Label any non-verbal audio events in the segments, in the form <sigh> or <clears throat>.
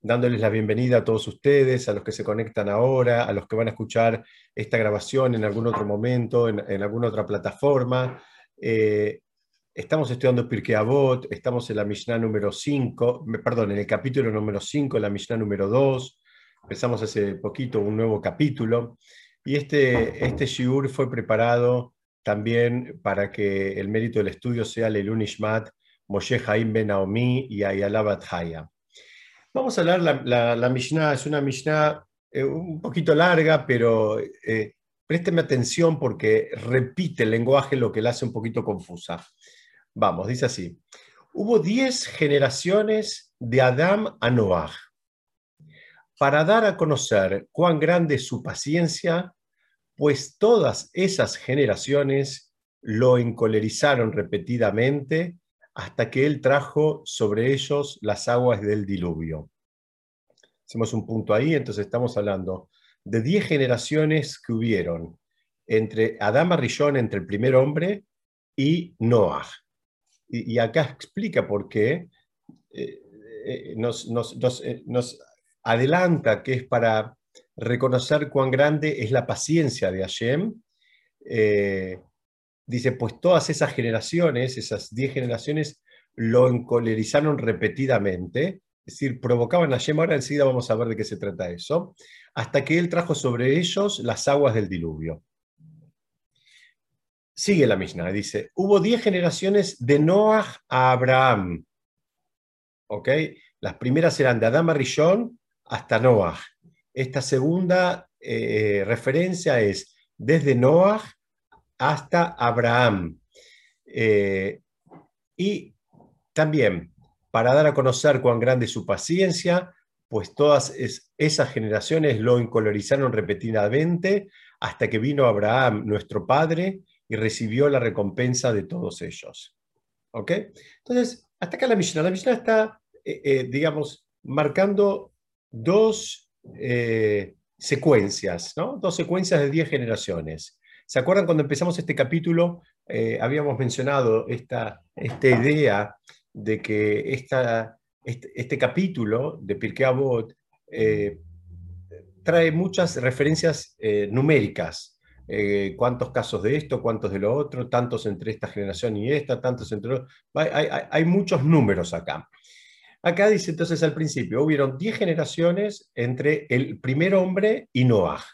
dándoles la bienvenida a todos ustedes, a los que se conectan ahora, a los que van a escuchar esta grabación en algún otro momento, en, alguna otra plataforma. Eh, estamos estudiando Pirkei Avot, estamos en la Mishnah número 5, perdón, en el capítulo número 5, la Mishnah número 2. Empezamos hace poquito un nuevo capítulo. Y este, este shiur fue preparado también para que el mérito del estudio sea Leilun Ishmat, Moshe Haim Ben Naomi y Ayala Haya. Vamos a hablar, la, la, Mishnah es una Mishnah eh, un poquito larga, pero eh, présteme atención porque repite el lenguaje lo que la hace un poquito confusa. Vamos, dice así. Hubo diez generaciones de Adam a Noah. Para dar a conocer cuán grande es su paciencia, pues todas esas generaciones lo encolerizaron repetidamente hasta que él trajo sobre ellos las aguas del diluvio. Hacemos un punto ahí, entonces estamos hablando de diez generaciones que hubieron entre Adán Rillón, entre el primer hombre, y Noah. Y, acá explica por qué eh, eh, nos, eh, nos adelanta que es para reconocer cuán grande es la paciencia de Hashem. Dice, pues todas esas generaciones, esas diez generaciones, lo encolerizaron repetidamente, es decir, provocaban a Hashem, ahora enseguida vamos a ver de qué se trata eso, hasta que él trajo sobre ellos las aguas del diluvio. Sigue la Mishnah, dice, hubo diez generaciones de Noah a Abraham. ¿Ok? Las primeras eran de Adán Rishon hasta Noah. Esta segunda eh, referencia es desde Noah hasta Abraham. Eh, y también, para dar a conocer cuán grande es su paciencia, pues todas esas generaciones lo incolorizaron repetidamente hasta que vino Abraham, nuestro padre, y recibió la recompensa de todos ellos. ¿Ok? Entonces, hasta acá la Mishnah. La Mishnah está, eh, digamos, marcando dos eh, secuencias, ¿no? dos secuencias de 10 generaciones. ¿Se acuerdan cuando empezamos este capítulo? Eh, habíamos mencionado esta, idea de que este, este, capítulo de Pirkei eh, trae muchas referencias numéricas. cuántos casos de esto, cuántos de lo otro, tantos entre esta generación y esta, tantos entre... Hay, hay, hay muchos números acá. Acá dice entonces al principio, hubieron 10 generaciones entre el primer hombre y Noah.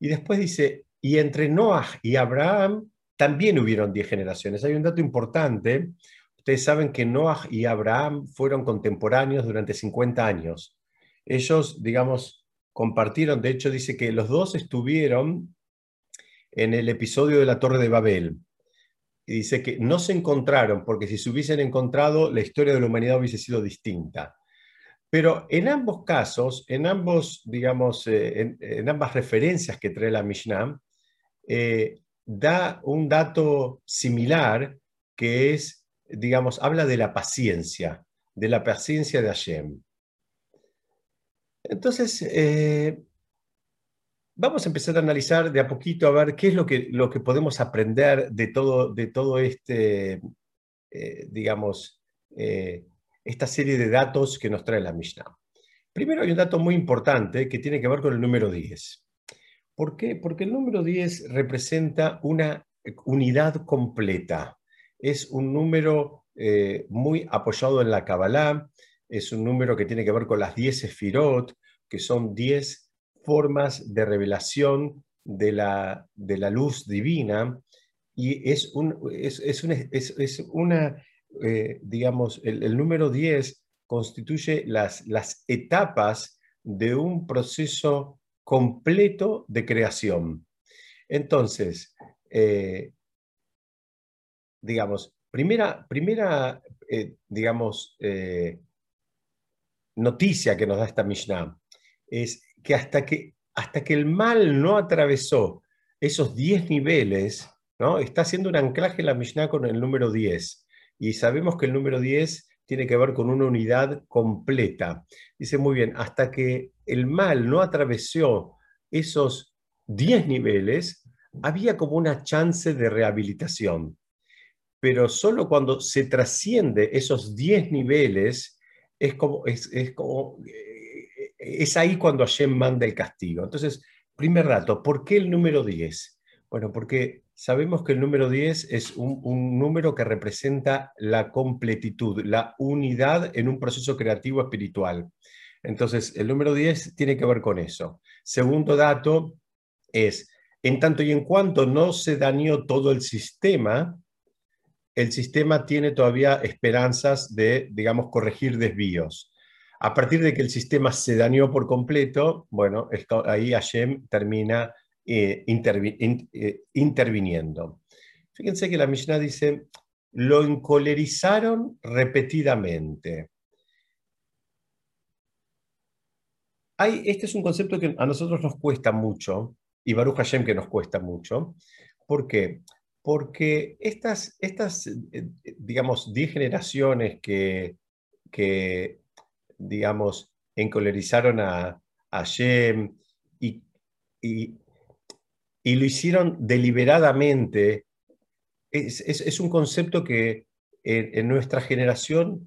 Y después dice, y entre Noah y Abraham también hubieron 10 generaciones. Hay un dato importante. Ustedes saben que Noah y Abraham fueron contemporáneos durante 50 años. Ellos, digamos, compartieron, de hecho dice que los dos estuvieron en el episodio de la Torre de Babel y dice que no se encontraron, porque si se hubiesen encontrado, la historia de la humanidad hubiese sido distinta. Pero en ambos casos, en ambos, digamos, eh, en, ambas referencias que trae la Mishnah, eh, da un dato similar que es, digamos, habla de la paciencia, de la paciencia de Hashem. Entonces, eh, vamos a empezar a analizar de a poquito a ver qué es lo que, lo que podemos aprender de todo, de todo este, eh, digamos, esta serie de datos que nos trae la Mishnah. Primero hay un dato muy importante que tiene que ver con el número 10. ¿Por qué? Porque el número 10 representa una unidad completa. Es un número eh, muy apoyado en la Kabbalah, es un número que tiene que ver con las 10 sefirot, que son 10 formas de revelación de la, de la luz divina y es, un, es, es una, eh, digamos, el, número 10 constituye las, las etapas de un proceso completo de creación. Entonces, eh, digamos, primera, primera eh, digamos, noticia que nos da esta Mishnah es que hasta que, hasta que el mal no atravesó esos 10 niveles, ¿no? está haciendo un anclaje la Mishnah con el número 10. Y sabemos que el número 10 tiene que ver con una unidad completa. Dice muy bien, hasta que el mal no atravesó esos 10 niveles, había como una chance de rehabilitación. Pero solo cuando se trasciende esos 10 niveles, es como, es, como, eh, es ahí cuando Hashem manda el castigo. Entonces, primer dato, ¿por qué el número 10? Bueno, porque sabemos que el número 10 es un, número que representa la completitud, la unidad en un proceso creativo espiritual. Entonces, el número 10 tiene que ver con eso. Segundo dato es, en tanto y en cuanto no se dañó todo el sistema, el sistema tiene todavía esperanzas de, digamos, corregir desvíos. A partir de que el sistema se dañó por completo, bueno, ahí Hashem termina eh, eh, interviniendo. Fíjense que la Mishnah dice, lo encolerizaron repetidamente. Hay, este es un concepto que a nosotros nos cuesta mucho, y Baruch Hashem que nos cuesta mucho. ¿Por qué? Porque estas, estas eh, digamos, 10 generaciones que, que, digamos, encolerizaron a, a Hashem y, y, y lo hicieron deliberadamente, es, un concepto que en, nuestra generación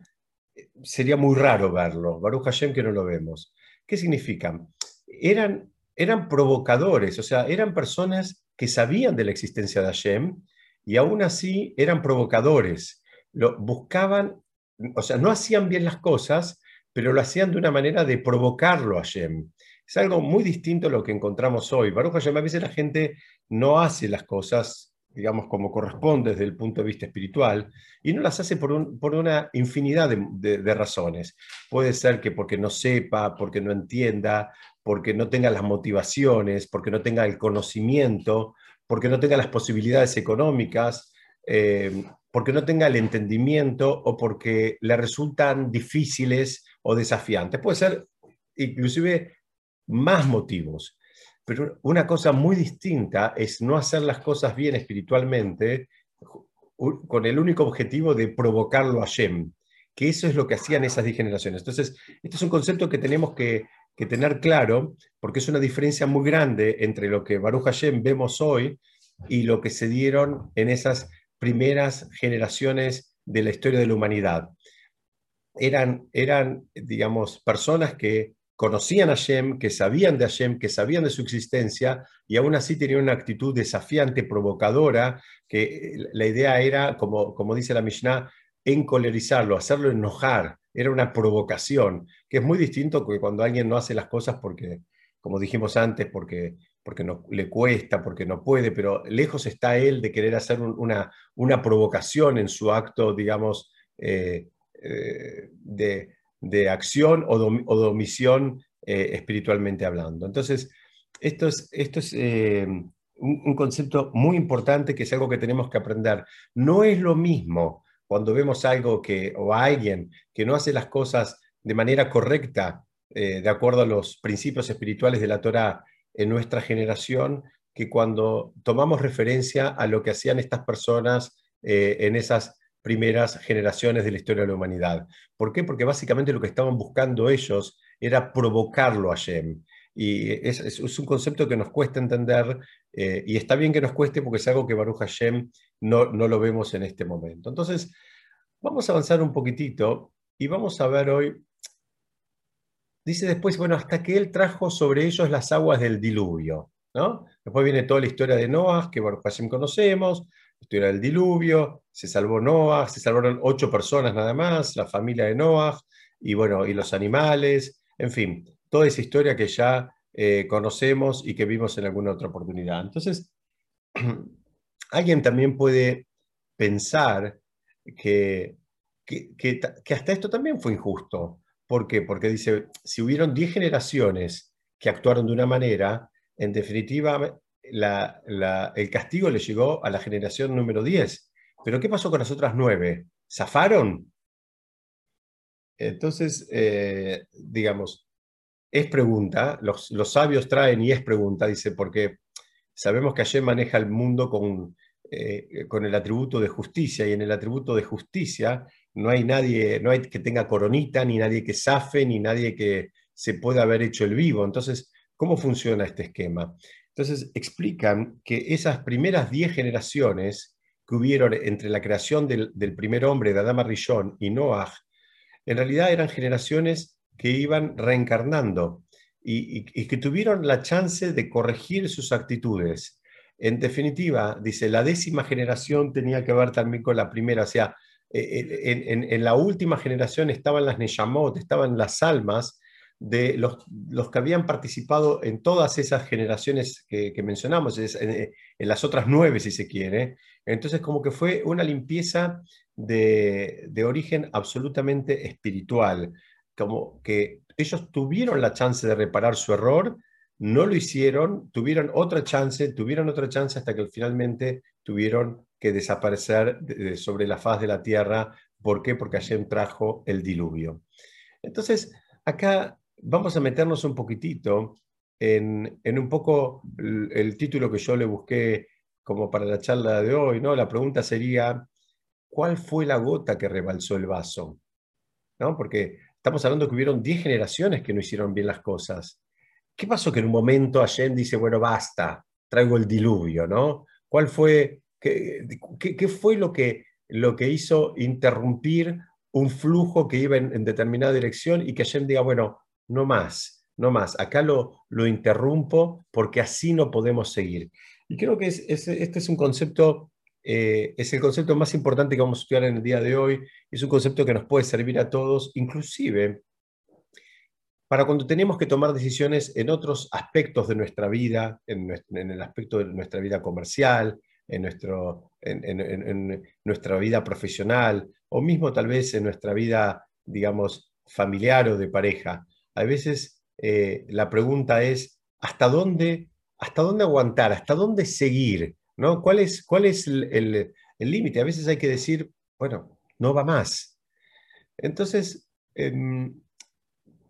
sería muy raro verlo. Baruch Hashem que no lo vemos. ¿Qué significa? Eran, eran provocadores, o sea, eran personas que sabían de la existencia de Hashem y aún así eran provocadores. Lo, buscaban, o sea, no hacían bien las cosas, pero lo hacían de una manera de provocarlo a Hashem. Es algo muy distinto a lo que encontramos hoy. Baruch Hashem, a veces la gente no hace las cosas, digamos, como corresponde desde el punto de vista espiritual, y no las hace por, una infinidad de, razones. Puede ser que porque no sepa, porque no entienda, porque no tenga las motivaciones, porque no tenga el conocimiento, porque no tenga las posibilidades económicas, eh, porque no tenga el entendimiento o porque le resultan difíciles o desafiantes. Puede ser inclusive más motivos. Pero una cosa muy distinta es no hacer las cosas bien espiritualmente con el único objetivo de provocarlo a Shem, que eso es lo que hacían esas generaciones. Entonces, este es un concepto que tenemos que, tener claro, porque es una diferencia muy grande entre lo que Baruch Hashem vemos hoy y lo que se dieron en esas primeras generaciones de la historia de la humanidad. Eran, eran digamos, personas que conocían a Hashem, que sabían de Hashem, que sabían de su existencia, y aún así tenían una actitud desafiante, provocadora, que eh, la idea era, como, como dice la Mishnah, encolerizarlo, hacerlo enojar, era una provocación, que es muy distinto que cuando alguien no hace las cosas porque, como dijimos antes, porque, porque no, le cuesta, porque no puede, pero lejos está él de querer hacer una, una provocación en su acto, digamos, eh, eh, de, de acción o de, omisión eh, espiritualmente hablando. Entonces, esto es, esto es eh, un, concepto muy importante que es algo que tenemos que aprender. No es lo mismo cuando vemos algo que, o a alguien que no hace las cosas de manera correcta, eh, de acuerdo a los principios espirituales de la Torah en nuestra generación, que cuando tomamos referencia a lo que hacían estas personas en esas primeras generaciones de la historia de la humanidad. ¿Por qué? Porque básicamente lo que estaban buscando ellos era provocarlo a Shem. Y es, un concepto que nos cuesta entender, eh, y está bien que nos cueste porque es algo que Baruch Hashem no, no lo vemos en este momento. Entonces, vamos a avanzar un poquitito y vamos a ver hoy, dice después, bueno, hasta que él trajo sobre ellos las aguas del diluvio. ¿no? Después viene toda la historia de Noah, que Baruch Hashem conocemos, historia del diluvio, se salvó Noah, se salvaron ocho personas nada más, la familia de Noah, y bueno, y los animales, en fin, toda esa historia que ya eh, conocemos y que vimos en alguna otra oportunidad. Entonces, <clears throat> alguien también puede pensar que, que, hasta esto también fue injusto. ¿Por qué? Porque dice, si hubieron diez generaciones que actuaron de una manera, en definitiva, el castigo le llegó a la generación número 10. Pero ¿qué pasó con las otras nueve? ¿Zafaron? Entonces, eh, digamos, es pregunta, los, sabios traen y es pregunta, dice, porque sabemos que ayer maneja el mundo con, eh, con el atributo de justicia y en el atributo de justicia no hay nadie, no hay que tenga coronita, ni nadie que zafe, ni nadie que se pueda haber hecho el vivo. Entonces, ¿cómo funciona este esquema? Entonces explican que esas primeras 10 generaciones que hubieron entre la creación del, primer hombre de Adama Rishon y Noah, en realidad eran generaciones que iban reencarnando y, que tuvieron la chance de corregir sus actitudes. En definitiva, dice, la décima generación tenía que ver también con la primera, o sea, eh, eh, en, la última generación estaban las Neyamot, estaban las almas de los, los, que habían participado en todas esas generaciones que, mencionamos, en, las otras nueve, si se quiere. Entonces, como que fue una limpieza de, de origen absolutamente espiritual, como que ellos tuvieron la chance de reparar su error, no lo hicieron, tuvieron otra chance, tuvieron otra chance hasta que finalmente tuvieron que desaparecer sobre la faz de la tierra. ¿Por qué? Porque Hashem trajo el diluvio. Entonces, acá vamos a meternos un poquitito en, un poco el, título que yo le busqué como para la charla de hoy, ¿no? La pregunta sería, ¿cuál fue la gota que rebalsó el vaso? ¿No? Porque estamos hablando que hubieron 10 generaciones que no hicieron bien las cosas. ¿Qué pasó que en un momento Hashem dice, bueno, basta, traigo el diluvio, ¿no? ¿Cuál fue, qué, qué, fue lo que, lo que hizo interrumpir un flujo que iba en, determinada dirección y que Hashem diga, bueno, no más, no más, acá lo, lo interrumpo porque así no podemos seguir. Y creo que este es un concepto, eh, es el concepto más importante que vamos a estudiar en el día de hoy, es un concepto que nos puede servir a todos, inclusive para cuando tenemos que tomar decisiones en otros aspectos de nuestra vida, en, el aspecto de nuestra vida comercial, en, nuestro, en, nuestra vida profesional, o mismo tal vez en nuestra vida, digamos, familiar o de pareja. A veces eh, la pregunta es, ¿hasta dónde, ¿hasta dónde aguantar? ¿Hasta dónde seguir? ¿no? ¿Cuál es, cuál es el límite? A veces hay que decir, bueno, no va más. Entonces, em,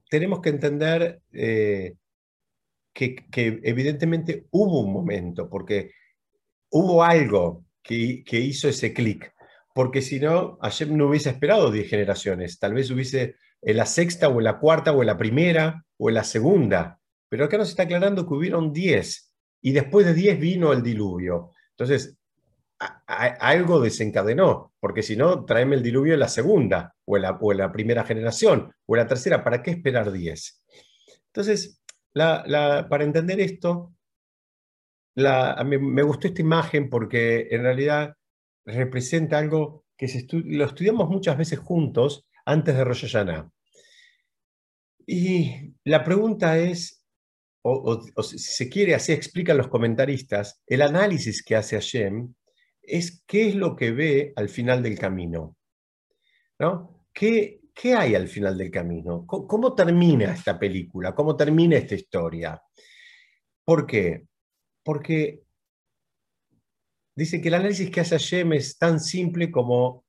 tenemos que entender eh, que, evidentemente hubo un momento, porque hubo algo que, hizo ese clic, porque si no, ayer no hubiese esperado 10 generaciones, tal vez hubiese en la sexta o en la cuarta o en la primera o en la segunda, pero acá nos está aclarando que hubieron 10 y después de 10 vino el diluvio. Entonces, algo desencadenó, porque si no, tráeme el diluvio en la segunda, o en la, primera generación, o en la tercera, ¿para qué esperar 10? Entonces, para entender esto, me gustó esta imagen porque en realidad representa algo que lo estudiamos muchas veces juntos antes de Rosh Hashanah. Y la pregunta es, o, si se quiere, así explican los comentaristas, el análisis que hace Hashem es qué es lo que ve al final del camino. ¿no? ¿Qué, hay al final del camino? ¿Cómo, termina esta película? ¿Cómo termina esta historia? ¿Por qué? Porque dice que el análisis que hace Hashem es tan simple como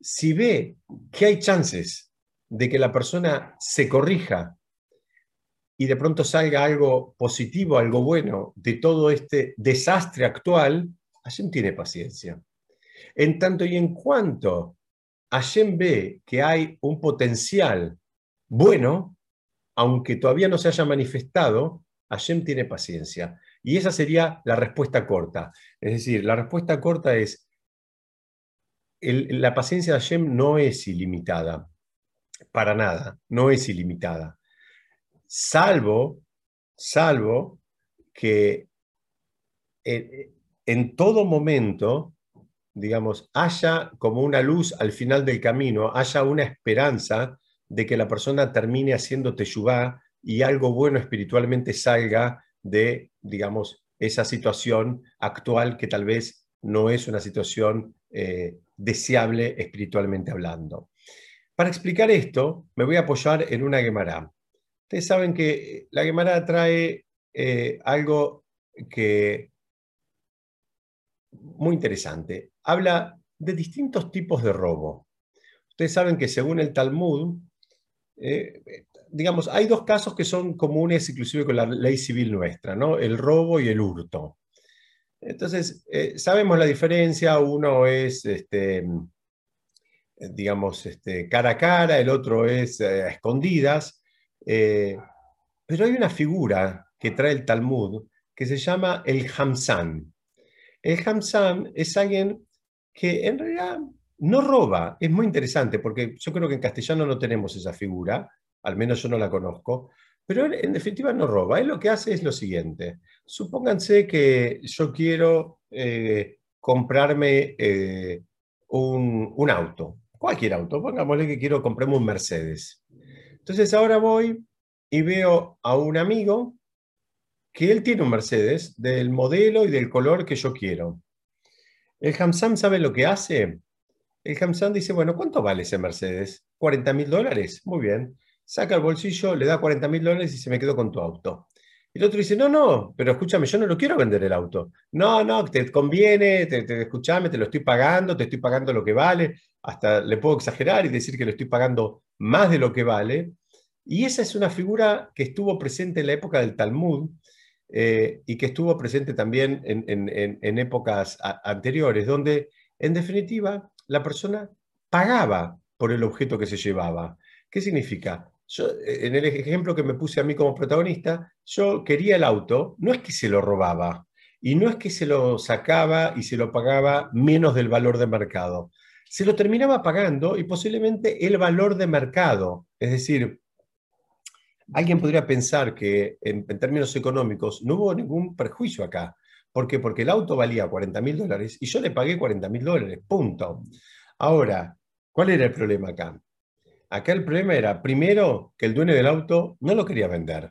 si ve que hay chances de que la persona se corrija y de pronto salga algo positivo, algo bueno de todo este desastre actual, Hashem tiene paciencia. En tanto y en cuanto Hashem ve que hay un potencial bueno, aunque todavía no se haya manifestado, Hashem tiene paciencia. Y esa sería la respuesta corta. Es decir, la respuesta corta es, la paciencia de Hashem no es ilimitada, para nada, no es ilimitada. Salvo, salvo que eh, en todo momento, digamos, haya como una luz al final del camino, haya una esperanza de que la persona termine haciendo teshuvá y algo bueno espiritualmente salga de, digamos, esa situación actual que tal vez no es una situación eh, deseable espiritualmente hablando. Para explicar esto, me voy a apoyar en una Gemara. Ustedes saben que la Gemara trae eh, algo muy interesante. Habla de distintos tipos de robo. Ustedes saben que según el Talmud, eh, digamos, hay dos casos que son comunes inclusive con la ley civil nuestra, ¿no? El robo y el hurto. Entonces, eh, sabemos la diferencia, uno es, este, digamos, este, cara a cara, el otro es eh, a escondidas, pero hay una figura que trae el Talmud que se llama el Hamsan. El Hamsan es alguien que en realidad no roba, es muy interesante porque yo creo que en castellano no tenemos esa figura, al menos yo no la conozco, pero en, definitiva no roba. Él lo que hace es lo siguiente. Supónganse que yo quiero eh, comprarme eh, un, un, auto, cualquier auto, pongámosle que quiero comprarme un Mercedes. Entonces ahora voy y veo a un amigo que él tiene un Mercedes del modelo y del color que yo quiero. El Hamsam sabe lo que hace. El Hamsam dice, bueno, ¿cuánto vale ese Mercedes? 40 mil dólares. Muy bien saca el bolsillo, le da 40 mil dólares y se me quedó con tu auto. El otro dice, no, no, pero escúchame, yo no lo quiero vender el auto. No, no, te conviene, te, te, escúchame, te lo estoy pagando, te estoy pagando lo que vale, hasta le puedo exagerar y decir que le estoy pagando más de lo que vale. Y esa es una figura que estuvo presente en la época del Talmud eh, y que estuvo presente también en, épocas anteriores, donde en definitiva la persona pagaba por el objeto que se llevaba. ¿Qué significa? en el ejemplo que me puse a mí como protagonista, yo quería el auto, no es que se lo robaba, y no es que se lo sacaba y se lo pagaba menos del valor de mercado. Se lo terminaba pagando y posiblemente el valor de mercado. Es decir, alguien podría pensar que en, términos económicos no hubo ningún perjuicio acá. ¿Por qué? Porque el auto valía 40 mil dólares y yo le pagué 40 mil dólares. Punto. Ahora, ¿cuál era el problema acá? Acá el problema era, primero, que el dueño del auto no lo quería vender.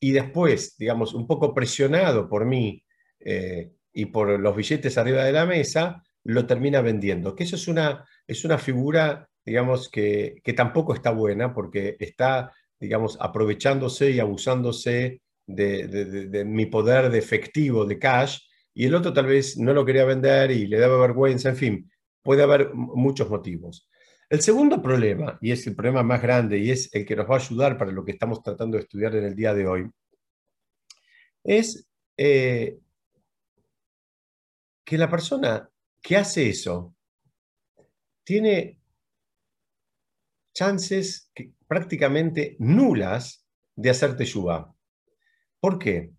Y después, digamos, un poco presionado por mí eh, y por los billetes arriba de la mesa, lo termina vendiendo. Que eso es una, es una figura, digamos, que, tampoco está buena porque está, digamos, aprovechándose y abusándose de, de, mi poder de efectivo, de cash, y el otro tal vez no lo quería vender y le daba vergüenza, en fin, puede haber muchos motivos. El segundo problema, y es el problema más grande y es el que nos va a ayudar para lo que estamos tratando de estudiar en el día de hoy, es eh, que la persona que hace eso tiene chances prácticamente nulas de hacerte yuba. ¿Por qué?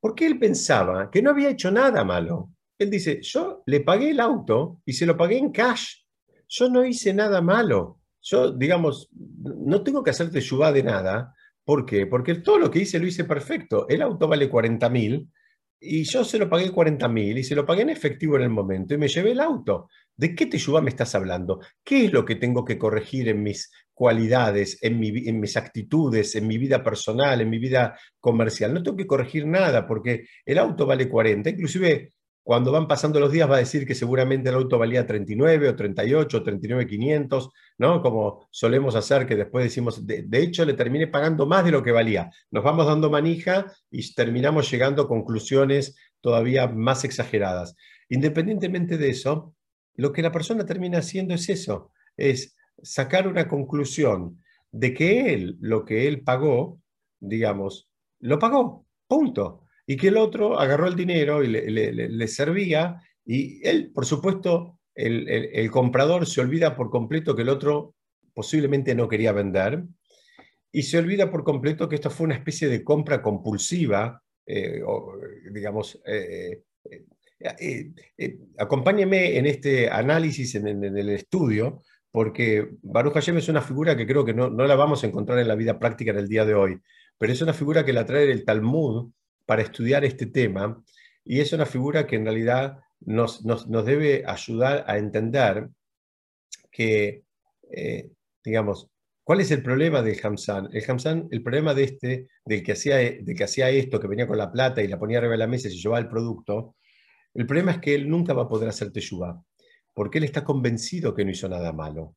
Porque él pensaba que no había hecho nada malo. Él dice, yo le pagué el auto y se lo pagué en cash yo no hice nada malo. Yo, digamos, no tengo que hacerte yubá de nada. ¿Por qué? Porque todo lo que hice lo hice perfecto. El auto vale 40 mil y yo se lo pagué 40 mil y se lo pagué en efectivo en el momento y me llevé el auto. ¿De qué te yubá me estás hablando? ¿Qué es lo que tengo que corregir en mis cualidades, en, en mis actitudes, en mi vida personal, en mi vida comercial? No tengo que corregir nada porque el auto vale 40. Inclusive cuando van pasando los días va a decir que seguramente el auto valía 39 o 38 o 39,500, ¿no? Como solemos hacer, que después decimos, de, hecho le terminé pagando más de lo que valía. Nos vamos dando manija y terminamos llegando a conclusiones todavía más exageradas. Independientemente de eso, lo que la persona termina haciendo es eso, es sacar una conclusión de que él, lo que él pagó, digamos, lo pagó, punto y que el otro agarró el dinero y le, servía, y él, por supuesto, el, comprador se olvida por completo que el otro posiblemente no quería vender, y se olvida por completo que esto fue una especie de compra compulsiva, eh, digamos, eh, eh, acompáñeme en este análisis, en, el estudio, porque Baruch Hashem es una figura que creo que no, no, la vamos a encontrar en la vida práctica en el día de hoy, pero es una figura que la trae el Talmud para estudiar este tema y es una figura que en realidad nos, debe ayudar a entender que, eh, digamos, ¿cuál es el problema del Hamsan? El Hamsan, el problema de este, del que, hacía, del que hacía esto, que venía con la plata y la ponía arriba de la mesa y se llevaba el producto, el problema es que él nunca va a poder hacer teshuva, porque él está convencido que no hizo nada malo.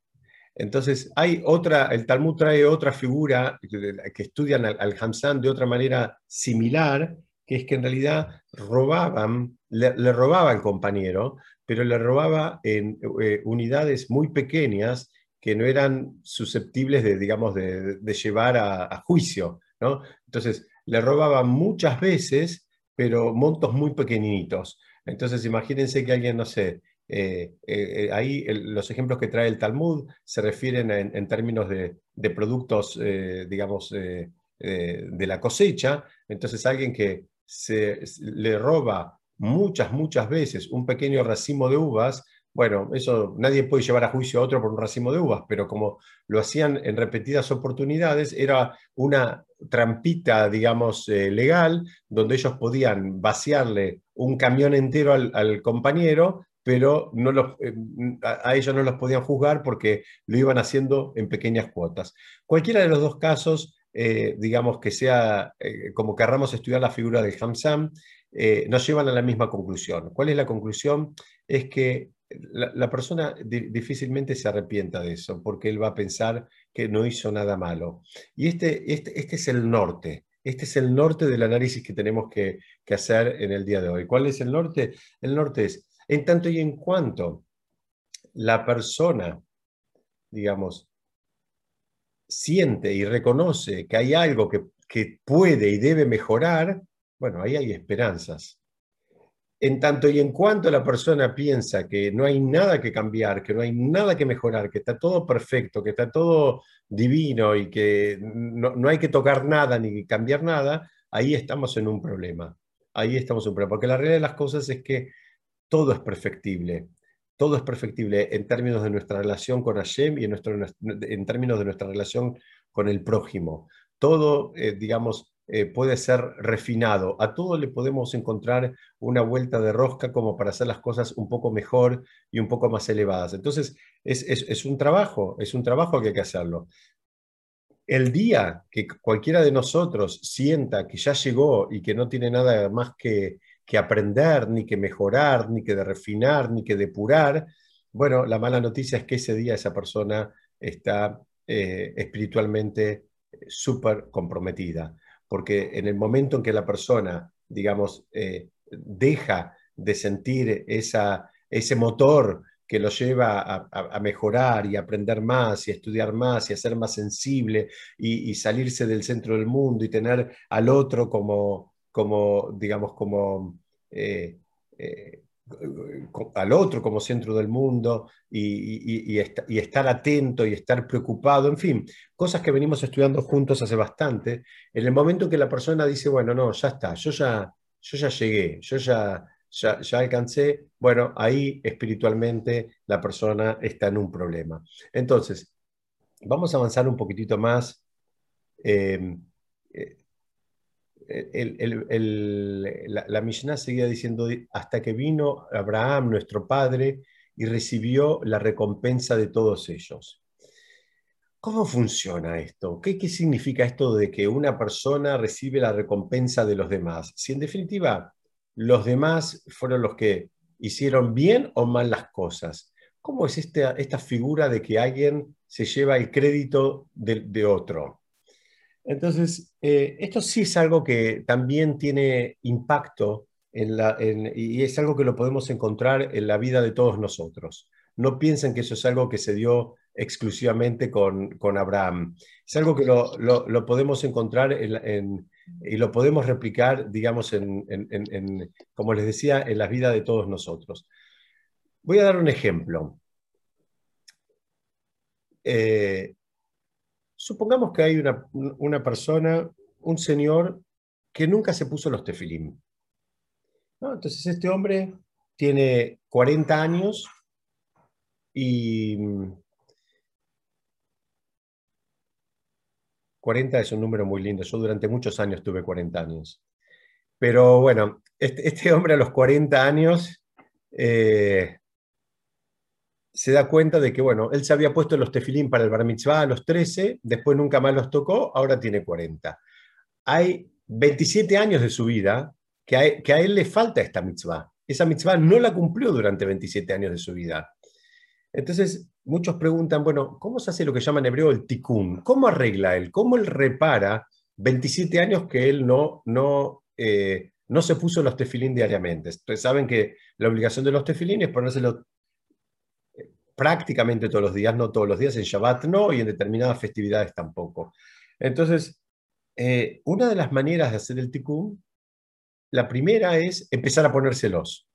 Entonces, hay otra, el Talmud trae otra figura que estudian al, al de otra manera similar, que es que en realidad robaban, le, robaba al compañero, pero le robaba en eh, unidades muy pequeñas que no eran susceptibles de, digamos, de, llevar a, juicio, ¿no? Entonces, le robaba muchas veces, pero montos muy pequeñitos. Entonces, imagínense que alguien, no sé, eh, eh, ahí los ejemplos que trae el Talmud se refieren en, términos de, productos, eh, digamos, de la cosecha. Entonces alguien que se, le roba muchas, muchas veces un pequeño racimo de uvas, bueno, eso nadie puede llevar a juicio a otro por un racimo de uvas, pero como lo hacían en repetidas oportunidades, era una trampita, digamos, eh, legal, donde ellos podían vaciarle un camión entero al, compañero, pero eh, a, ellos no los podían juzgar porque lo iban haciendo en pequeñas cuotas. Cualquiera de los dos casos, eh, digamos que sea como querramos estudiar la figura del Hamsam, nos llevan a la misma conclusión. ¿Cuál es la conclusión? Es que la, persona difícilmente se arrepienta de eso, porque él va a pensar que no hizo nada malo. Y este, este, este es el norte, este es el norte del análisis que tenemos que, hacer en el día de hoy. ¿Cuál es el norte? El norte es, en tanto y en cuanto la persona, digamos, siente y reconoce que hay algo que, puede y debe mejorar, bueno, ahí hay esperanzas. En tanto y en cuanto la persona piensa que no hay nada que cambiar, que no hay nada que mejorar, que está todo perfecto, que está todo divino y que no, hay que tocar nada ni cambiar nada, ahí estamos en un problema. Ahí estamos en un problema. Porque la realidad de las cosas es que todo es perfectible. Todo es perfectible en términos de nuestra relación con Hashem y en, términos de nuestra relación con el prójimo. Todo, eh, digamos, eh, puede ser refinado. A todo le podemos encontrar una vuelta de rosca como para hacer las cosas un poco mejor y un poco más elevadas. Entonces, es, un trabajo, es un trabajo que hay que hacerlo. El día que cualquiera de nosotros sienta que ya llegó y que no tiene nada más que, aprender, ni que mejorar, ni que de refinar, ni que depurar, bueno, la mala noticia es que ese día esa persona está eh, espiritualmente eh, súper comprometida porque en el momento en que la persona, digamos, eh, deja de sentir esa, ese motor que lo lleva a, mejorar y aprender más y estudiar más y a ser más sensible y, salirse del centro del mundo y tener al otro como, como digamos, como eh, eh, al otro como centro del mundo y, estar atento y estar preocupado, en fin, cosas que venimos estudiando juntos hace bastante, en el momento en que la persona dice, bueno, no, ya está, yo ya, yo ya llegué, yo ya, ya, alcancé, bueno, ahí espiritualmente la persona está en un problema. Entonces, vamos a avanzar un poquitito más. Eh, la, la Mishnah seguía diciendo, hasta que vino Abraham, nuestro padre, y recibió la recompensa de todos ellos. ¿Cómo funciona esto? ¿Qué, ¿Qué, significa esto de que una persona recibe la recompensa de los demás? Si en definitiva los demás fueron los que hicieron bien o mal las cosas. ¿Cómo es esta, figura de que alguien se lleva el crédito de otro? Entonces, eh, esto sí es algo que también tiene impacto en la, y es algo que lo podemos encontrar en la vida de todos nosotros. No piensen que eso es algo que se dio exclusivamente con, con Abraham. Es algo que lo, lo, podemos encontrar en, y lo podemos replicar, digamos, en, como les decía, en la vida de todos nosotros. Voy a dar un ejemplo. Eh, Supongamos que hay una, persona, un señor, que nunca se puso los tefilim. Entonces este hombre tiene 40 años y 40 es un número muy lindo. Yo durante muchos años tuve 40 años. Pero bueno, este, este hombre a los 40 años eh, se da cuenta de que, bueno, él se había puesto los tefilín para el bar mitzvah a los 13, después nunca más los tocó, ahora tiene 40. Hay 27 años de su vida que a, él le falta esta mitzvah. Esa mitzvah no la cumplió durante 27 años de su vida. Entonces, muchos preguntan, bueno, ¿cómo se hace lo que llaman en hebreo el tikkun? ¿Cómo arregla él? ¿Cómo él repara 27 años que él no, no, eh, no se puso los tefilín diariamente? Ustedes saben que la obligación de los tefilín es ponérselo prácticamente todos los días, no todos los días, en Shabbat no, y en determinadas festividades tampoco. Entonces, eh, una de las maneras de hacer el tikkun, la primera es empezar a ponérselos.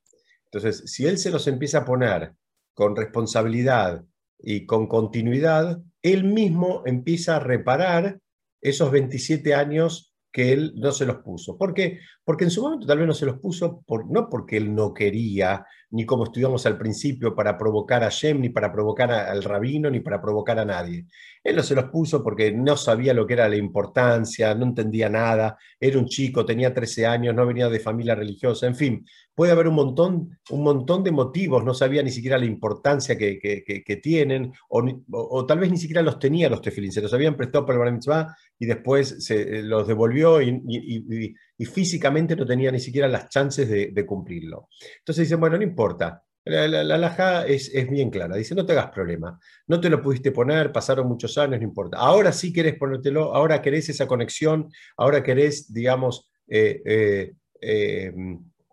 Entonces, si él se los empieza a poner con responsabilidad y con continuidad, él mismo empieza a reparar esos 27 años que él no se los puso. ¿Por qué? Porque en su momento tal vez no se los puso, por, no porque él no quería, ni como estudiamos al principio, para provocar a Shem, ni para provocar al rabino, ni para provocar a nadie. Él no se los puso porque no sabía lo que era la importancia, no entendía nada, era un chico, tenía 13 años, no venía de familia religiosa, en fin, puede haber un montón, un montón de motivos, no sabía ni siquiera la importancia que, tienen, o, tal vez ni siquiera los tenía los tefilín, se los habían prestado para el bar mitzvah y después se eh, los devolvió y, físicamente no tenía ni siquiera las chances de, cumplirlo. Entonces dicen, bueno, no importa, la, la, es, es, bien clara. Dice, no te hagas problema. No te lo pudiste poner, pasaron muchos años, no importa. Ahora sí querés ponértelo, ahora querés esa conexión, ahora querés, digamos, eh, eh, eh,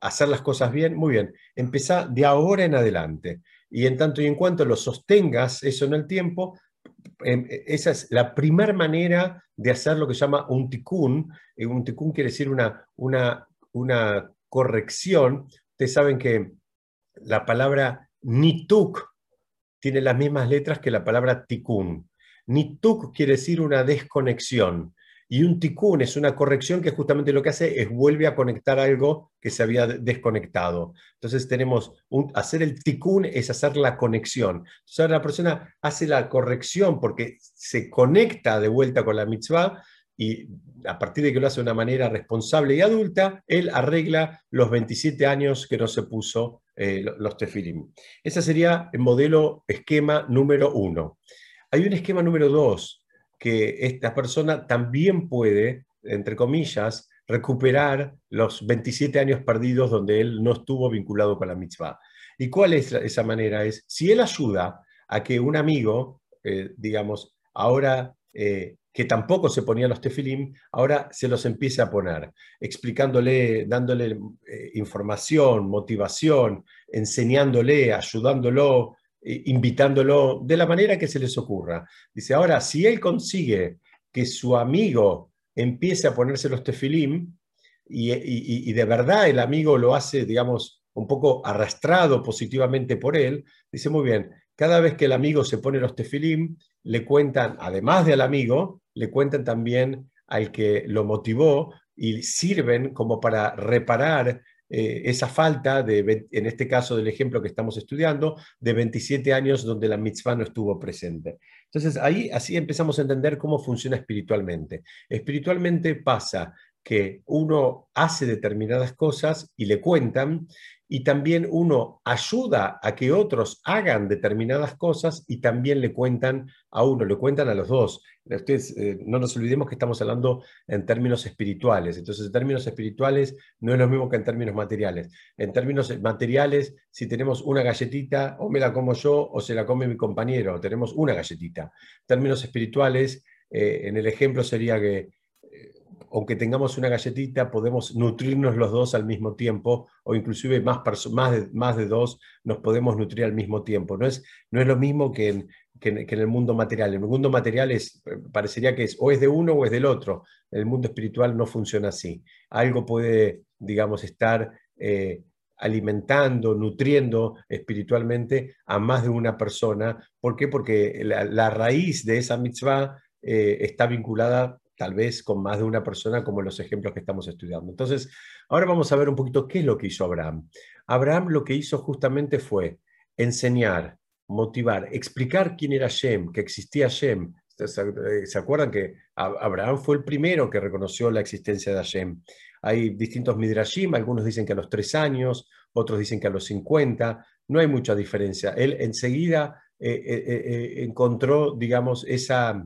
hacer las cosas bien. Muy bien, empezá de ahora en adelante. Y en tanto y en cuanto lo sostengas eso en el tiempo, em, esa es la primera manera de hacer lo que se llama un tikkun. Un tikkun quiere decir una, una, una corrección. Ustedes saben que la palabra nituk tiene las mismas letras que la palabra tikkun. Nituk quiere decir una desconexión. Y un tikkun es una corrección que justamente lo que hace es vuelve a conectar algo que se había desconectado. Entonces tenemos, hacer el tikkun es hacer la conexión. Entonces ahora la persona hace la corrección porque se conecta de vuelta con la mitzvah y a partir de que lo hace de una manera responsable y adulta, él arregla los 27 años que no se puso eh, los tefilim. Ese sería el modelo esquema número uno. Hay un esquema número dos, que esta persona también puede, entre comillas, recuperar los 27 años perdidos donde él no estuvo vinculado con la mitzvah. ¿Y cuál es esa manera? Es si él ayuda a que un amigo, eh, digamos, ahora eh, que tampoco se ponía los tefilim, ahora se los empiece a poner, explicándole, dándole eh, información, motivación, enseñándole, ayudándolo, eh, invitándolo de la manera que se les ocurra. Dice, ahora, si él consigue que su amigo empiece a ponerse los tefilim, y, y de verdad el amigo lo hace, digamos, un poco arrastrado positivamente por él, dice, muy bien, cada vez que el amigo se pone los tefilim, le cuentan, además del amigo, le cuentan también al que lo motivó y sirven como para reparar eh, esa falta, de, en este caso del ejemplo que estamos estudiando, de 27 años donde la mitzvah no estuvo presente. Entonces ahí así empezamos a entender cómo funciona espiritualmente. Espiritualmente pasa que uno hace determinadas cosas y le cuentan, y también uno ayuda a que otros hagan determinadas cosas y también le cuentan a uno, le cuentan a los dos. Ustedes, eh, no nos olvidemos que estamos hablando en términos espirituales. Entonces, en términos espirituales no es lo mismo que en términos materiales. En términos materiales, si tenemos una galletita, o me la como yo o se la come mi compañero, tenemos una galletita. En términos espirituales, eh, en el ejemplo sería que aunque tengamos una galletita, podemos nutrirnos los dos al mismo tiempo, o inclusive más, más, de, más de dos nos podemos nutrir al mismo tiempo. No es, no es lo mismo que en, que, en el mundo material. En el mundo material es, parecería que es o es de uno o es del otro. En el mundo espiritual no funciona así. Algo puede, digamos, estar... Eh, alimentando, nutriendo espiritualmente a más de una persona. ¿Por qué? Porque la, raíz de esa mitzvah eh, está vinculada tal vez con más de una persona, como los ejemplos que estamos estudiando. Entonces, ahora vamos a ver un poquito qué es lo que hizo Abraham. Abraham lo que hizo justamente fue enseñar, motivar, explicar quién era Shem, que existía Shem. ¿Se acuerdan que Abraham fue el primero que reconoció la existencia de Hashem? Hay distintos midrashim, algunos dicen que a los tres años, otros dicen que a los 50, no hay mucha diferencia. Él enseguida eh, eh, eh, encontró, digamos, esa,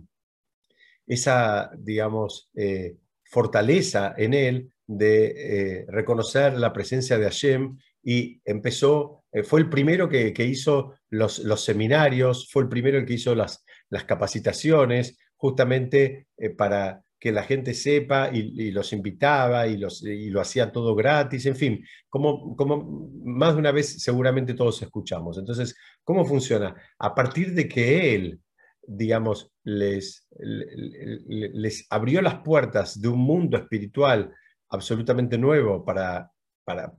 esa, digamos, eh, fortaleza en él de eh, reconocer la presencia de Hashem y empezó, eh, fue el primero que, hizo los, seminarios, fue el primero el que hizo las, las capacitaciones, justamente para que la gente sepa y, los invitaba y, los, y, lo hacía todo gratis, en fin, como, como más de una vez seguramente todos escuchamos. Entonces, ¿cómo funciona? A partir de que él digamos, les, les abrió las puertas de un mundo espiritual absolutamente nuevo para, para,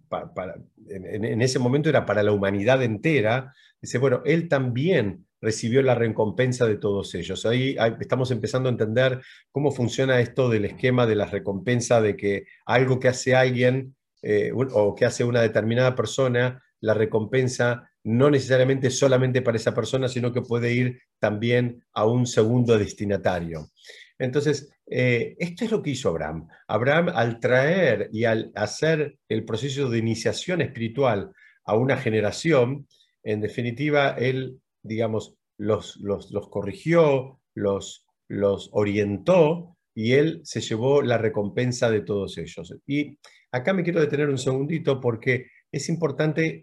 en, ese momento era para la humanidad entera, dice, bueno, él también recibió la recompensa de todos ellos. Ahí, estamos empezando a entender cómo funciona esto del esquema de la recompensa, de que algo que hace alguien eh, o que hace una determinada persona la recompensa no necesariamente solamente para esa persona, sino que puede ir también a un segundo destinatario. Entonces, eh, esto es lo que hizo Abraham. Abraham, al traer y al hacer el proceso de iniciación espiritual a una generación, en definitiva, él, digamos, los, los, corrigió, los, los orientó y él se llevó la recompensa de todos ellos. Y acá me quiero detener un segundito porque es importante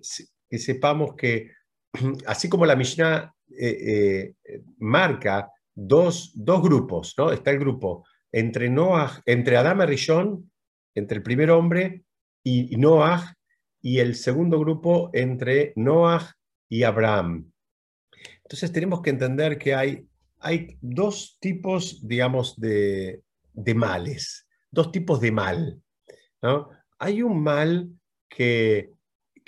que sepamos que, <clears throat> así como la Mishnah eh, eh, marca dos, grupos, ¿no? Está el grupo entre, Noah, entre Adama y Rishon, entre el primer hombre y, Noah, y el segundo grupo entre Noah y Abraham. Entonces tenemos que entender que hay, hay dos tipos, digamos, de, de males, dos tipos de mal. ¿no? Hay un mal que,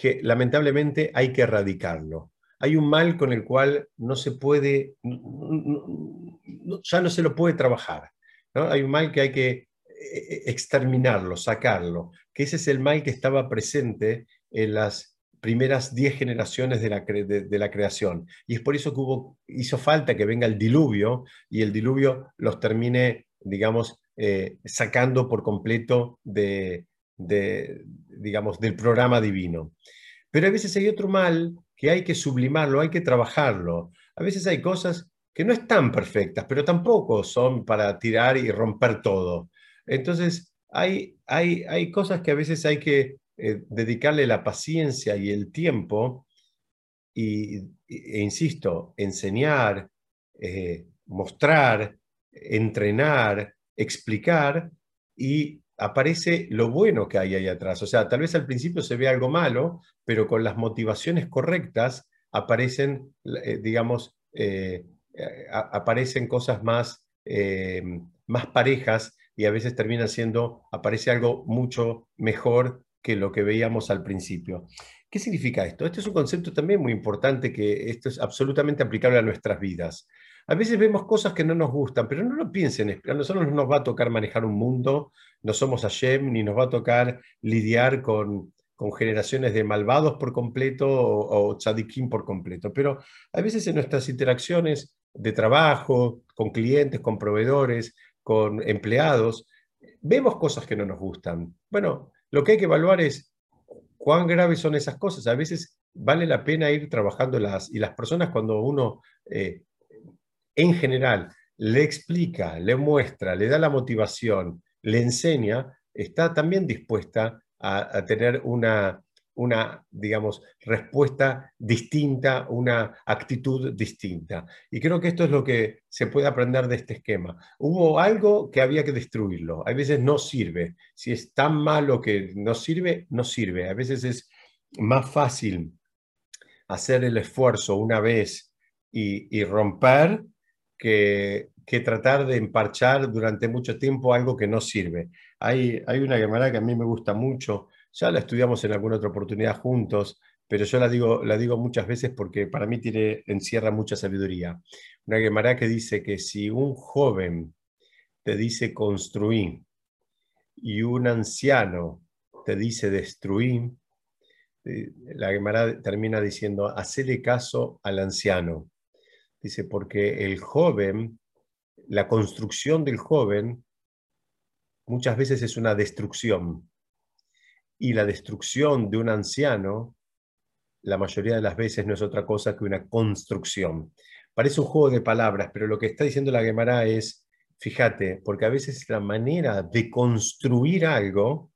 que lamentablemente hay que erradicarlo hay un mal con el cual no se puede, ya no se lo puede trabajar. Hay un mal que hay que eh, exterminarlo, sacarlo, que ese es el mal que estaba presente en las primeras diez generaciones de la, de, la, creación. Y es por eso que hubo, hizo falta que venga el diluvio y el diluvio los termine, digamos, eh, sacando por completo de, digamos, del programa divino. Pero a veces hay otro mal que hay que sublimarlo, hay que trabajarlo. A veces hay cosas que no están perfectas, pero tampoco son para tirar y romper todo. Entonces, hay, hay, hay cosas que a veces hay que eh, dedicarle la paciencia y el tiempo y, e, insisto, enseñar, eh, mostrar, entrenar, explicar y aparece lo bueno que hay ahí atrás. O sea, tal vez al principio se ve algo malo, pero con las motivaciones correctas aparecen, eh, digamos, eh, aparecen cosas más, eh, más parejas y a veces termina siendo, aparece algo mucho mejor que lo que veíamos al principio. ¿Qué significa esto? Este es un concepto también muy importante que esto es absolutamente aplicable a nuestras vidas. A veces vemos cosas que no nos gustan, pero no lo piensen, a nosotros no nos va a tocar manejar un mundo, no somos Hashem, ni nos va a tocar lidiar con, generaciones de malvados por completo o, o tzadikim por completo, pero a veces en nuestras interacciones de trabajo, con clientes, con proveedores, con empleados, vemos cosas que no nos gustan. Bueno, lo que hay que evaluar es cuán graves son esas cosas. A veces vale la pena ir trabajándolas y las personas cuando uno eh, en general le explica, le muestra, le da la motivación, le enseña, está también dispuesta a, tener una, una, digamos, respuesta distinta, una actitud distinta. Y creo que esto es lo que se puede aprender de este esquema. Hubo algo que había que destruirlo. A veces no sirve. Si es tan malo que no sirve, no sirve. A veces es más fácil hacer el esfuerzo una vez y, y romper que, tratar de emparchar durante mucho tiempo algo que no sirve. Hay, hay una Gemara que a mí me gusta mucho, ya la estudiamos en alguna otra oportunidad juntos, pero yo la digo, la digo muchas veces porque para mí tiene, encierra mucha sabiduría. Una Gemara que dice que si un joven te dice construir y un anciano te dice destruir, eh, la Gemara termina diciendo, hacele caso al anciano. Dice, porque el joven, la construcción del joven muchas veces es una destrucción. Y la destrucción de un anciano, la mayoría de las veces no es otra cosa que una construcción. Parece un juego de palabras, pero lo que está diciendo la Gemara es, fíjate, porque a veces la manera de construir algo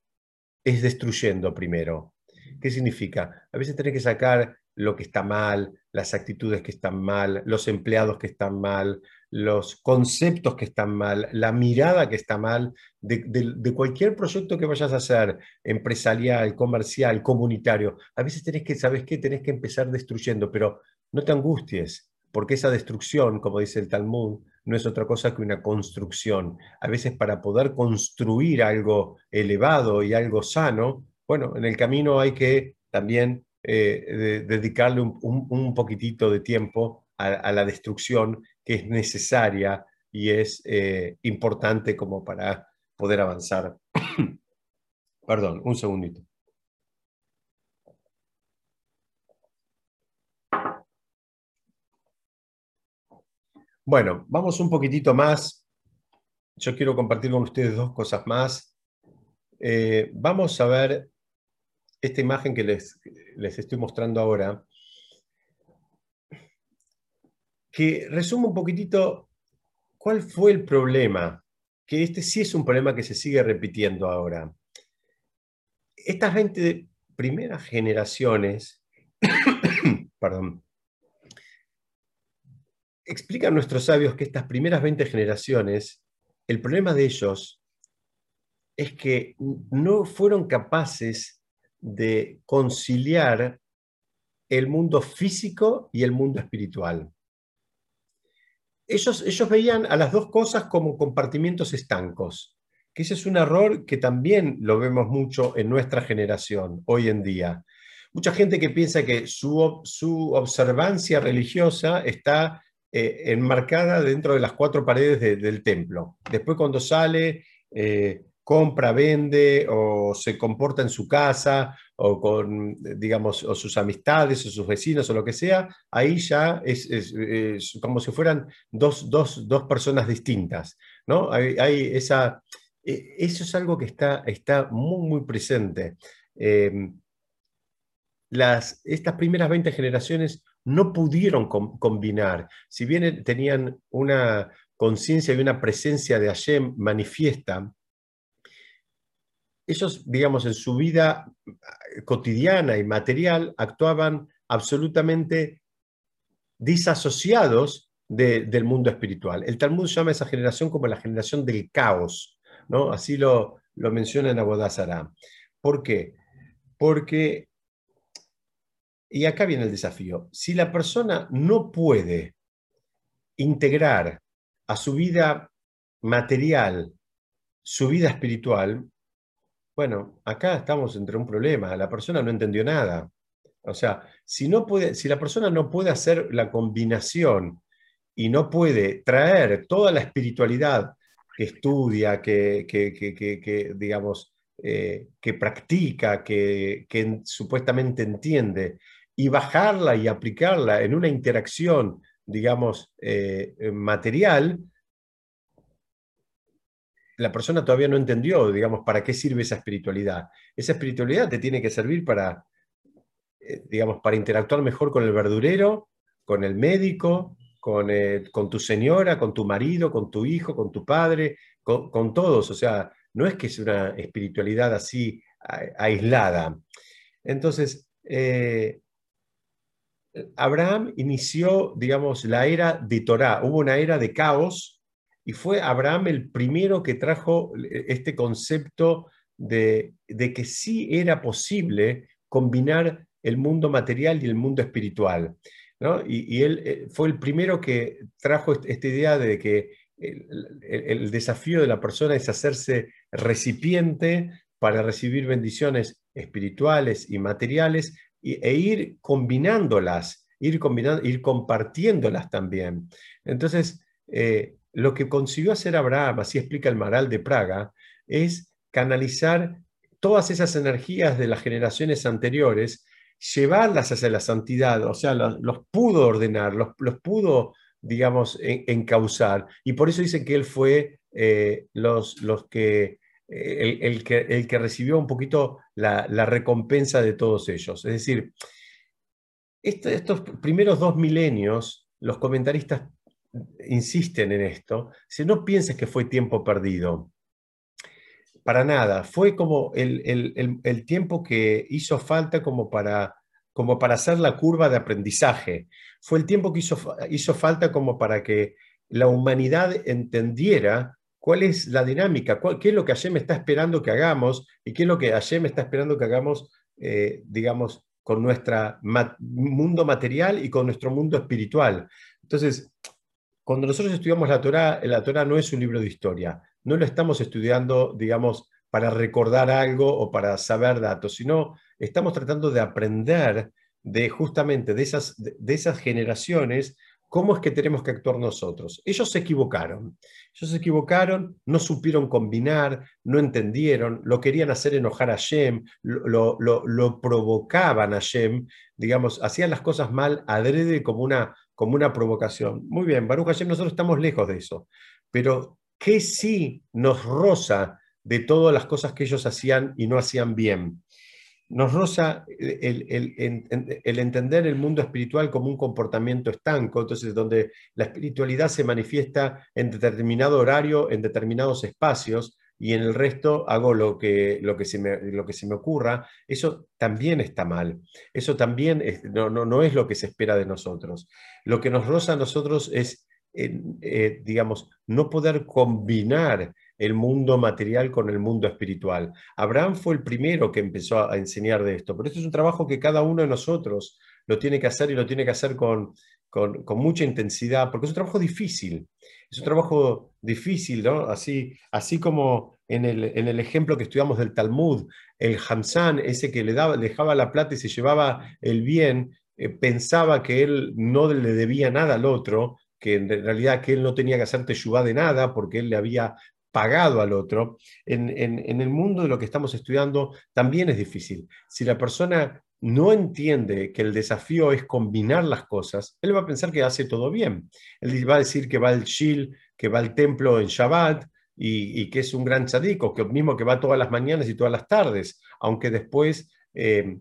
es destruyendo primero. ¿Qué significa? A veces tenés que sacar lo que está mal, las actitudes que están mal, los empleados que están mal, los conceptos que están mal, la mirada que está mal de, cualquier proyecto que vayas a hacer, empresarial, comercial, comunitario. A veces tenés que, ¿sabes qué? Tenés que empezar destruyendo, pero no te angusties, porque esa destrucción, como dice el Talmud, no es otra cosa que una construcción. A veces para poder construir algo elevado y algo sano, bueno, en el camino hay que también eh, de, dedicarle un, un, poquitito de tiempo a, la destrucción que es necesaria y es eh, importante como para poder avanzar. <coughs> Perdón, un segundito. Bueno, vamos un poquitito más. Yo quiero compartir con ustedes dos cosas más. Eh, vamos a ver esta imagen que les, les estoy mostrando ahora, que resume un poquitito cuál fue el problema, que este sí es un problema que se sigue repitiendo ahora. Estas 20 primeras generaciones, <coughs> perdón, explican nuestros sabios que estas primeras 20 generaciones, el problema de ellos es que no fueron capaces de conciliar el mundo físico y el mundo espiritual. Ellos, ellos veían a las dos cosas como compartimientos estancos, que ese es un error que también lo vemos mucho en nuestra generación hoy en día. Mucha gente que piensa que su, su observancia religiosa está eh, enmarcada dentro de las cuatro paredes del templo. Después cuando sale, eh, compra, vende o se comporta en su casa o con, digamos, o sus amistades o sus vecinos o lo que sea, ahí ya es, como si fueran dos, personas distintas. ¿no? Hay, esa, e, eso es algo que está, está muy, muy presente. Em, las, estas primeras 20 generaciones no pudieron combinar. Si bien tenían una conciencia y una presencia de Hashem manifiesta, ellos, digamos, en su vida eh, cotidiana y material actuaban absolutamente disasociados del mundo espiritual. El Talmud llama a esa generación como la generación del caos, ¿no? Así lo, lo menciona en Abodazara. ¿Por qué? Porque y acá viene el desafío. Si la persona no puede integrar a su vida material su vida espiritual, bueno, acá estamos entre un problema. La persona no entendió nada. O sea, si, no puede, si la persona no puede hacer la combinación y no puede traer toda la espiritualidad que estudia, que, que, digamos, eh, que practica, que, supuestamente entiende, y bajarla y aplicarla en una interacción, digamos, eh, material, la persona todavía no entendió, digamos, para qué sirve esa espiritualidad. Esa espiritualidad te tiene que servir para, eh, digamos, para interactuar mejor con el verdurero, con el médico, con, eh, con, tu señora, con tu marido, con tu hijo, con tu padre, con, todos. O sea, no es que es una espiritualidad así aislada. Entonces, Abraham inició, digamos, la era de Torah. Hubo una era de caos y fue Abraham el primero que trajo este concepto de, que sí era posible combinar el mundo material y el mundo espiritual. Y, él eh, fue el primero que trajo esta idea de que el desafío de la persona es hacerse recipiente para recibir bendiciones espirituales y materiales e ir combinándolas, ir, combinando, ir compartiéndolas también. Entonces, eh, lo que consiguió hacer Abraham, así explica el Maral de Praga, es canalizar todas esas energías de las generaciones anteriores, llevarlas hacia la santidad, o sea, los, pudo ordenar, los, pudo, digamos, encauzar. Y por eso dicen que él fue eh, los, los que el, que, el que recibió un poquito la, recompensa de todos ellos. Es decir, estos primeros dos milenios, los comentaristas insisten en esto, si no pienses que fue tiempo perdido, para nada, fue como el, tiempo que hizo falta como para, como para hacer la curva de aprendizaje, fue el tiempo que hizo, hizo falta como para que la humanidad entendiera cuál es la dinámica, qué es lo que Hashem está esperando que hagamos y qué es lo que Hashem está esperando que hagamos, eh, digamos, con nuestro mundo material y con nuestro mundo espiritual. Entonces, cuando nosotros estudiamos la Torah, la Torah no es un libro de historia, no lo estamos estudiando, digamos, para recordar algo o para saber datos, sino estamos tratando de aprender de justamente de esas, de esas generaciones ¿Cómo es que tenemos que actuar nosotros? Ellos se equivocaron. Ellos se equivocaron, no supieron combinar, no entendieron, lo querían hacer enojar a Shem, lo, lo, provocaban a Shem, digamos, hacían las cosas mal adrede como una, como una provocación. Muy bien, Baruch Hashem, nosotros estamos lejos de eso, pero ¿qué sí nos roza de todas las cosas que ellos hacían y no hacían bien? Nos roza el, el, entender el mundo espiritual como un comportamiento estanco, entonces donde la espiritualidad se manifiesta en determinado horario, en determinados espacios, y en el resto hago lo que, lo que, se, me, lo que se me ocurra, eso también está mal. Eso también no, no, es lo que se espera de nosotros. Lo que nos roza a nosotros es, eh, digamos, no poder combinar el mundo material con el mundo espiritual. Abraham fue el primero que empezó a enseñar de esto, pero esto es un trabajo que cada uno de nosotros lo tiene que hacer y lo tiene que hacer con, con, con mucha intensidad, porque es un trabajo difícil. Es un trabajo difícil, ¿no? Así, así como en el, en el ejemplo que estudiamos del Talmud, el Hamzán, ese que le, daba, dejaba la plata y se llevaba el bien, eh, pensaba que él no le debía nada al otro, que en realidad que él no tenía que hacer teshuvá de nada porque él le había pagado al otro. En, en, en, el mundo de lo que estamos estudiando también es difícil. Si la persona no entiende que el desafío es combinar las cosas, él va a pensar que hace todo bien. Él va a decir que va al Shil, que va al templo en Shabbat y, que es un gran chadico, que mismo que va todas las mañanas y todas las tardes, aunque después eh,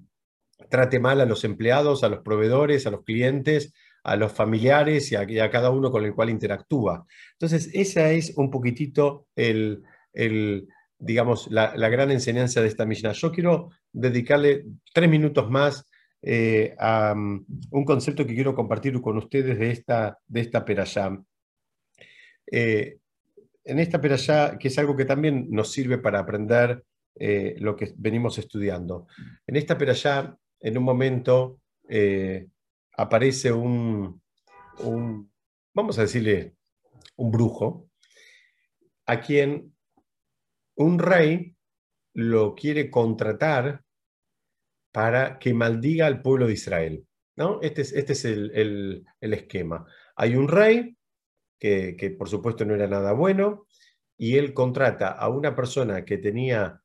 trate mal a los empleados, a los proveedores, a los clientes, a los familiares y a, cada uno con el cual interactúa. Entonces, esa es un poquitito el, el digamos, la, gran enseñanza de esta Mishnah. Yo quiero dedicarle tres minutos más eh, a um, un concepto que quiero compartir con ustedes de esta, de esta perashá. Eh, en esta perashá, que es algo que también nos sirve para aprender eh, lo que venimos estudiando. En esta perashá, en un momento, aparece un, vamos a decirle, un brujo, a quien un rey lo quiere contratar para que maldiga al pueblo de Israel. ¿no? Este es, este es el, esquema. Hay un rey que, que, por supuesto no era nada bueno y él contrata a una persona que tenía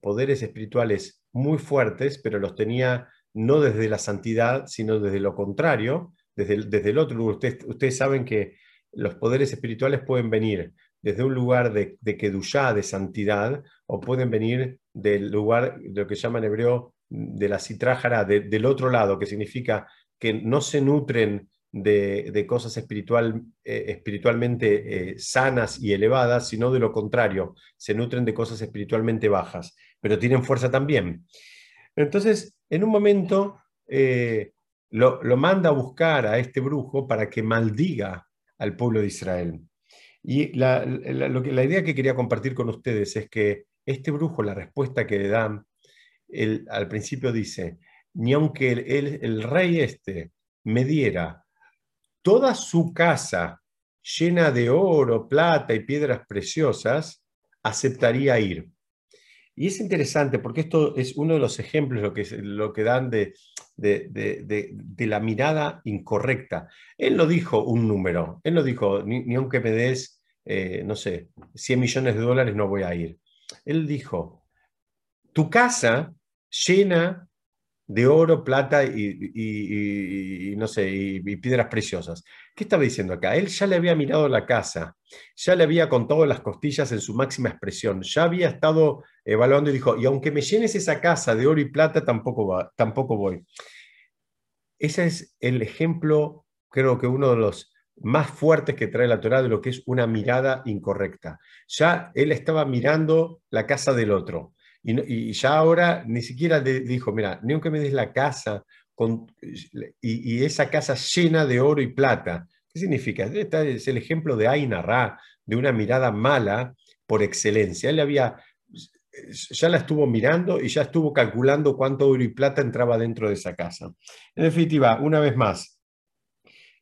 poderes espirituales muy fuertes, pero los tenía no desde la santidad, sino desde lo contrario, desde el, desde el otro. Ustedes, ustedes saben que los poderes espirituales pueden venir desde un lugar de, de kedushá, de santidad, o pueden venir del lugar, de lo que llaman hebreo, de la citrájara, del otro lado, que significa que no se nutren de, cosas espiritual, eh, espiritualmente eh, sanas y elevadas, sino de lo contrario, se nutren de cosas espiritualmente bajas, pero tienen fuerza también. Entonces, en un momento, eh, lo, lo, manda a buscar a este brujo para que maldiga al pueblo de Israel. Y la, la, idea que quería compartir con ustedes es que este brujo, la respuesta que le dan, al principio dice, ni aunque el, el, rey este me diera toda su casa llena de oro, plata y piedras preciosas, aceptaría ir. Y es interesante porque esto es uno de los ejemplos lo que, lo que dan de, de, de, la mirada incorrecta. Él no dijo un número, él no dijo, ni, aunque me des, eh, no sé, 100 millones de dólares no voy a ir. Él dijo, tu casa llena de oro, plata y, no sé, piedras preciosas. ¿Qué estaba diciendo acá? Él ya le había mirado la casa, ya le había contado las costillas en su máxima expresión, ya había estado evaluando y dijo, y aunque me llenes esa casa de oro y plata, tampoco, tampoco voy. Ese es el ejemplo, creo que uno de los más fuertes que trae la Torah de lo que es una mirada incorrecta. Ya él estaba mirando la casa del otro y, ya ahora ni siquiera dijo, mira, ni aunque me des la casa con, y, esa casa llena de oro y plata. ¿Qué significa? Este es el ejemplo de Ra, de una mirada mala por excelencia. Él había, ya la estuvo mirando y ya estuvo calculando cuánto oro y plata entraba dentro de esa casa. En definitiva, una vez más,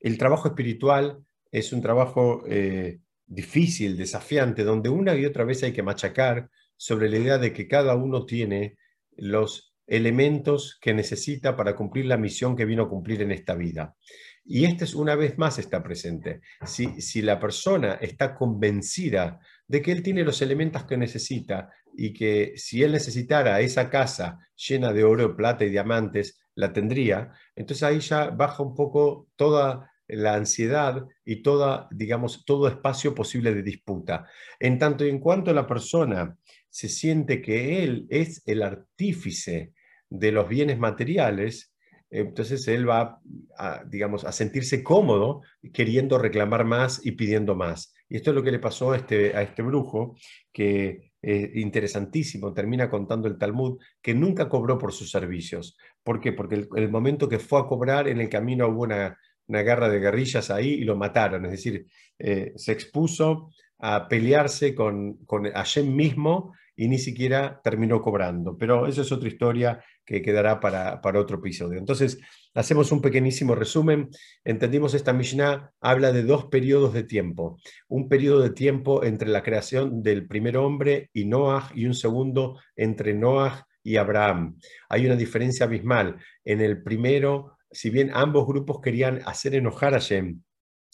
el trabajo espiritual es un trabajo eh, difícil, desafiante, donde una y otra vez hay que machacar sobre la idea de que cada uno tiene los elementos que necesita para cumplir la misión que vino a cumplir en esta vida. Y este es una vez más está presente. Si, si la persona está convencida de que él tiene los elementos que necesita y que si él necesitara esa casa llena de oro, plata y diamantes, la tendría, entonces ahí ya baja un poco toda la ansiedad y toda, digamos, todo espacio posible de disputa. En tanto y en cuanto la persona se siente que él es el artífice de los bienes materiales, entonces él va a, digamos, a sentirse cómodo queriendo reclamar más y pidiendo más. Y esto es lo que le pasó a este, a este brujo, que es interesantísimo, termina contando el Talmud, que nunca cobró por sus servicios. ¿Por qué? Porque el, momento que fue a cobrar, en el camino hubo una, guerra de guerrillas ahí y lo mataron. Es decir, eh, se expuso a pelearse con, con mismo y ni siquiera terminó cobrando. Pero eso es otra historia que quedará para, otro episodio. Entonces, hacemos un pequeñísimo resumen. Entendimos esta Mishnah habla de dos periodos de tiempo. Un periodo de tiempo entre la creación del primer hombre y Noah y un segundo entre Noah y Abraham. Hay una diferencia abismal. En el primero, si bien ambos grupos querían hacer enojar a Shem,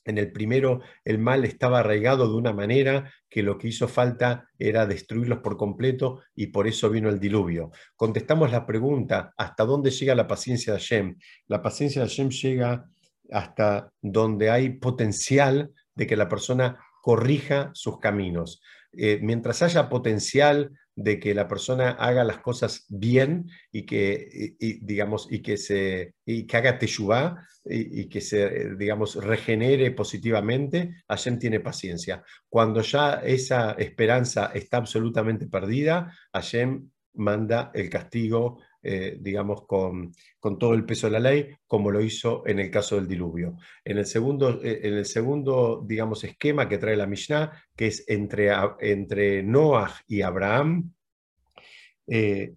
en el primero, el mal estaba arraigado de una manera que lo que hizo falta era destruirlos por completo y por eso vino el diluvio. Contestamos la pregunta, ¿hasta dónde llega la paciencia de Hashem? La paciencia de Hashem llega hasta donde hay potencial de que la persona corrija sus caminos. Eh, mientras haya potencial de que la persona haga las cosas bien y que, digamos, y que, se, y que haga teshuvah y, que se, digamos, regenere positivamente, Hashem tiene paciencia. Cuando ya esa esperanza está absolutamente perdida, Hashem manda el castigo, eh, digamos, con, con, todo el peso de la ley, como lo hizo en el caso del diluvio. En el segundo, eh, en el segundo digamos, esquema que trae la Mishnah, que es entre, entre Noah y Abraham, eh,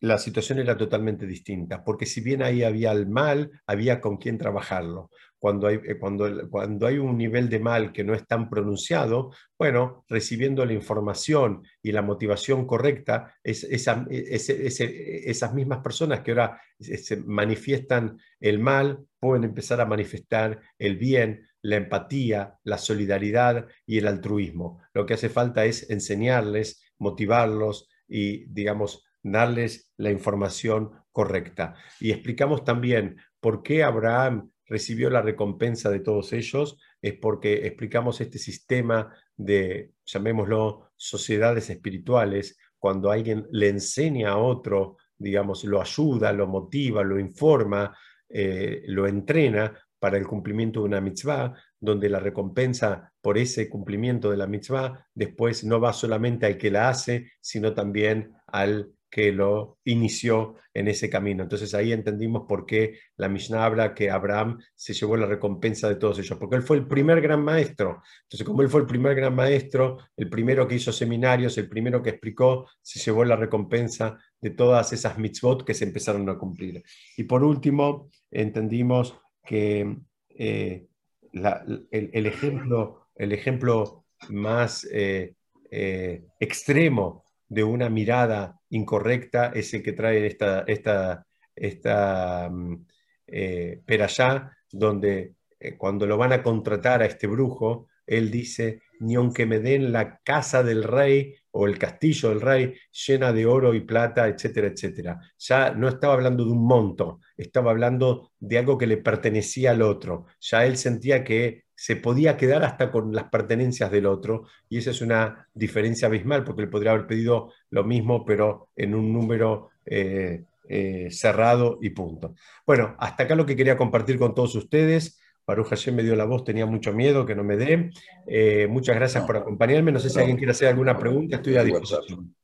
la situación era totalmente distinta, porque si bien ahí había el mal, había con quién trabajarlo. Cuando hay, eh, cuando, cuando hay un nivel de mal que no es tan pronunciado, bueno, recibiendo la información y la motivación correcta, es, esas mismas personas que ahora se manifiestan el mal pueden empezar a manifestar el bien, la empatía, la solidaridad y el altruismo. Lo que hace falta es enseñarles, motivarlos, y, digamos, darles la información correcta. Y explicamos también por qué Abraham recibió la recompensa de todos ellos, es porque explicamos este sistema de, llamémoslo, sociedades espirituales, cuando alguien le enseña a otro, digamos, lo ayuda, lo motiva, lo informa, eh, lo entrena para el cumplimiento de una mitzvah, donde la recompensa por ese cumplimiento de la mitzvah después no va solamente al que la hace, sino también al que lo inició en ese camino. Entonces ahí entendimos por qué la Mishnah habla que Abraham se llevó la recompensa de todos ellos, porque él fue el primer gran maestro. Entonces como él fue el primer gran maestro, el primero que hizo seminarios, el primero que explicó, se llevó la recompensa de todas esas mitzvot que se empezaron a cumplir. Y por último, entendimos que eh, el, ejemplo, el ejemplo más eh, eh, extremo de una mirada incorrecta es el que trae esta, esta, esta mm, eh, allá donde cuando lo van a contratar a este brujo, él dice, ni aunque me den la casa del rey o el castillo del rey llena de oro y plata, etcétera, etcétera. Ya no estaba hablando de un monto, estaba hablando de algo que le pertenecía al otro. Ya él sentía que se podía quedar hasta con las pertenencias del otro y esa es una diferencia abismal porque él podría haber pedido lo mismo pero en un número eh, eh, cerrado y punto. Bueno, hasta acá lo que quería compartir con todos ustedes. Baruch Hashem me dio la voz, tenía mucho miedo que no me dé. Eh, muchas gracias por acompañarme. No sé si alguien quiere hacer alguna pregunta, estoy a disposición.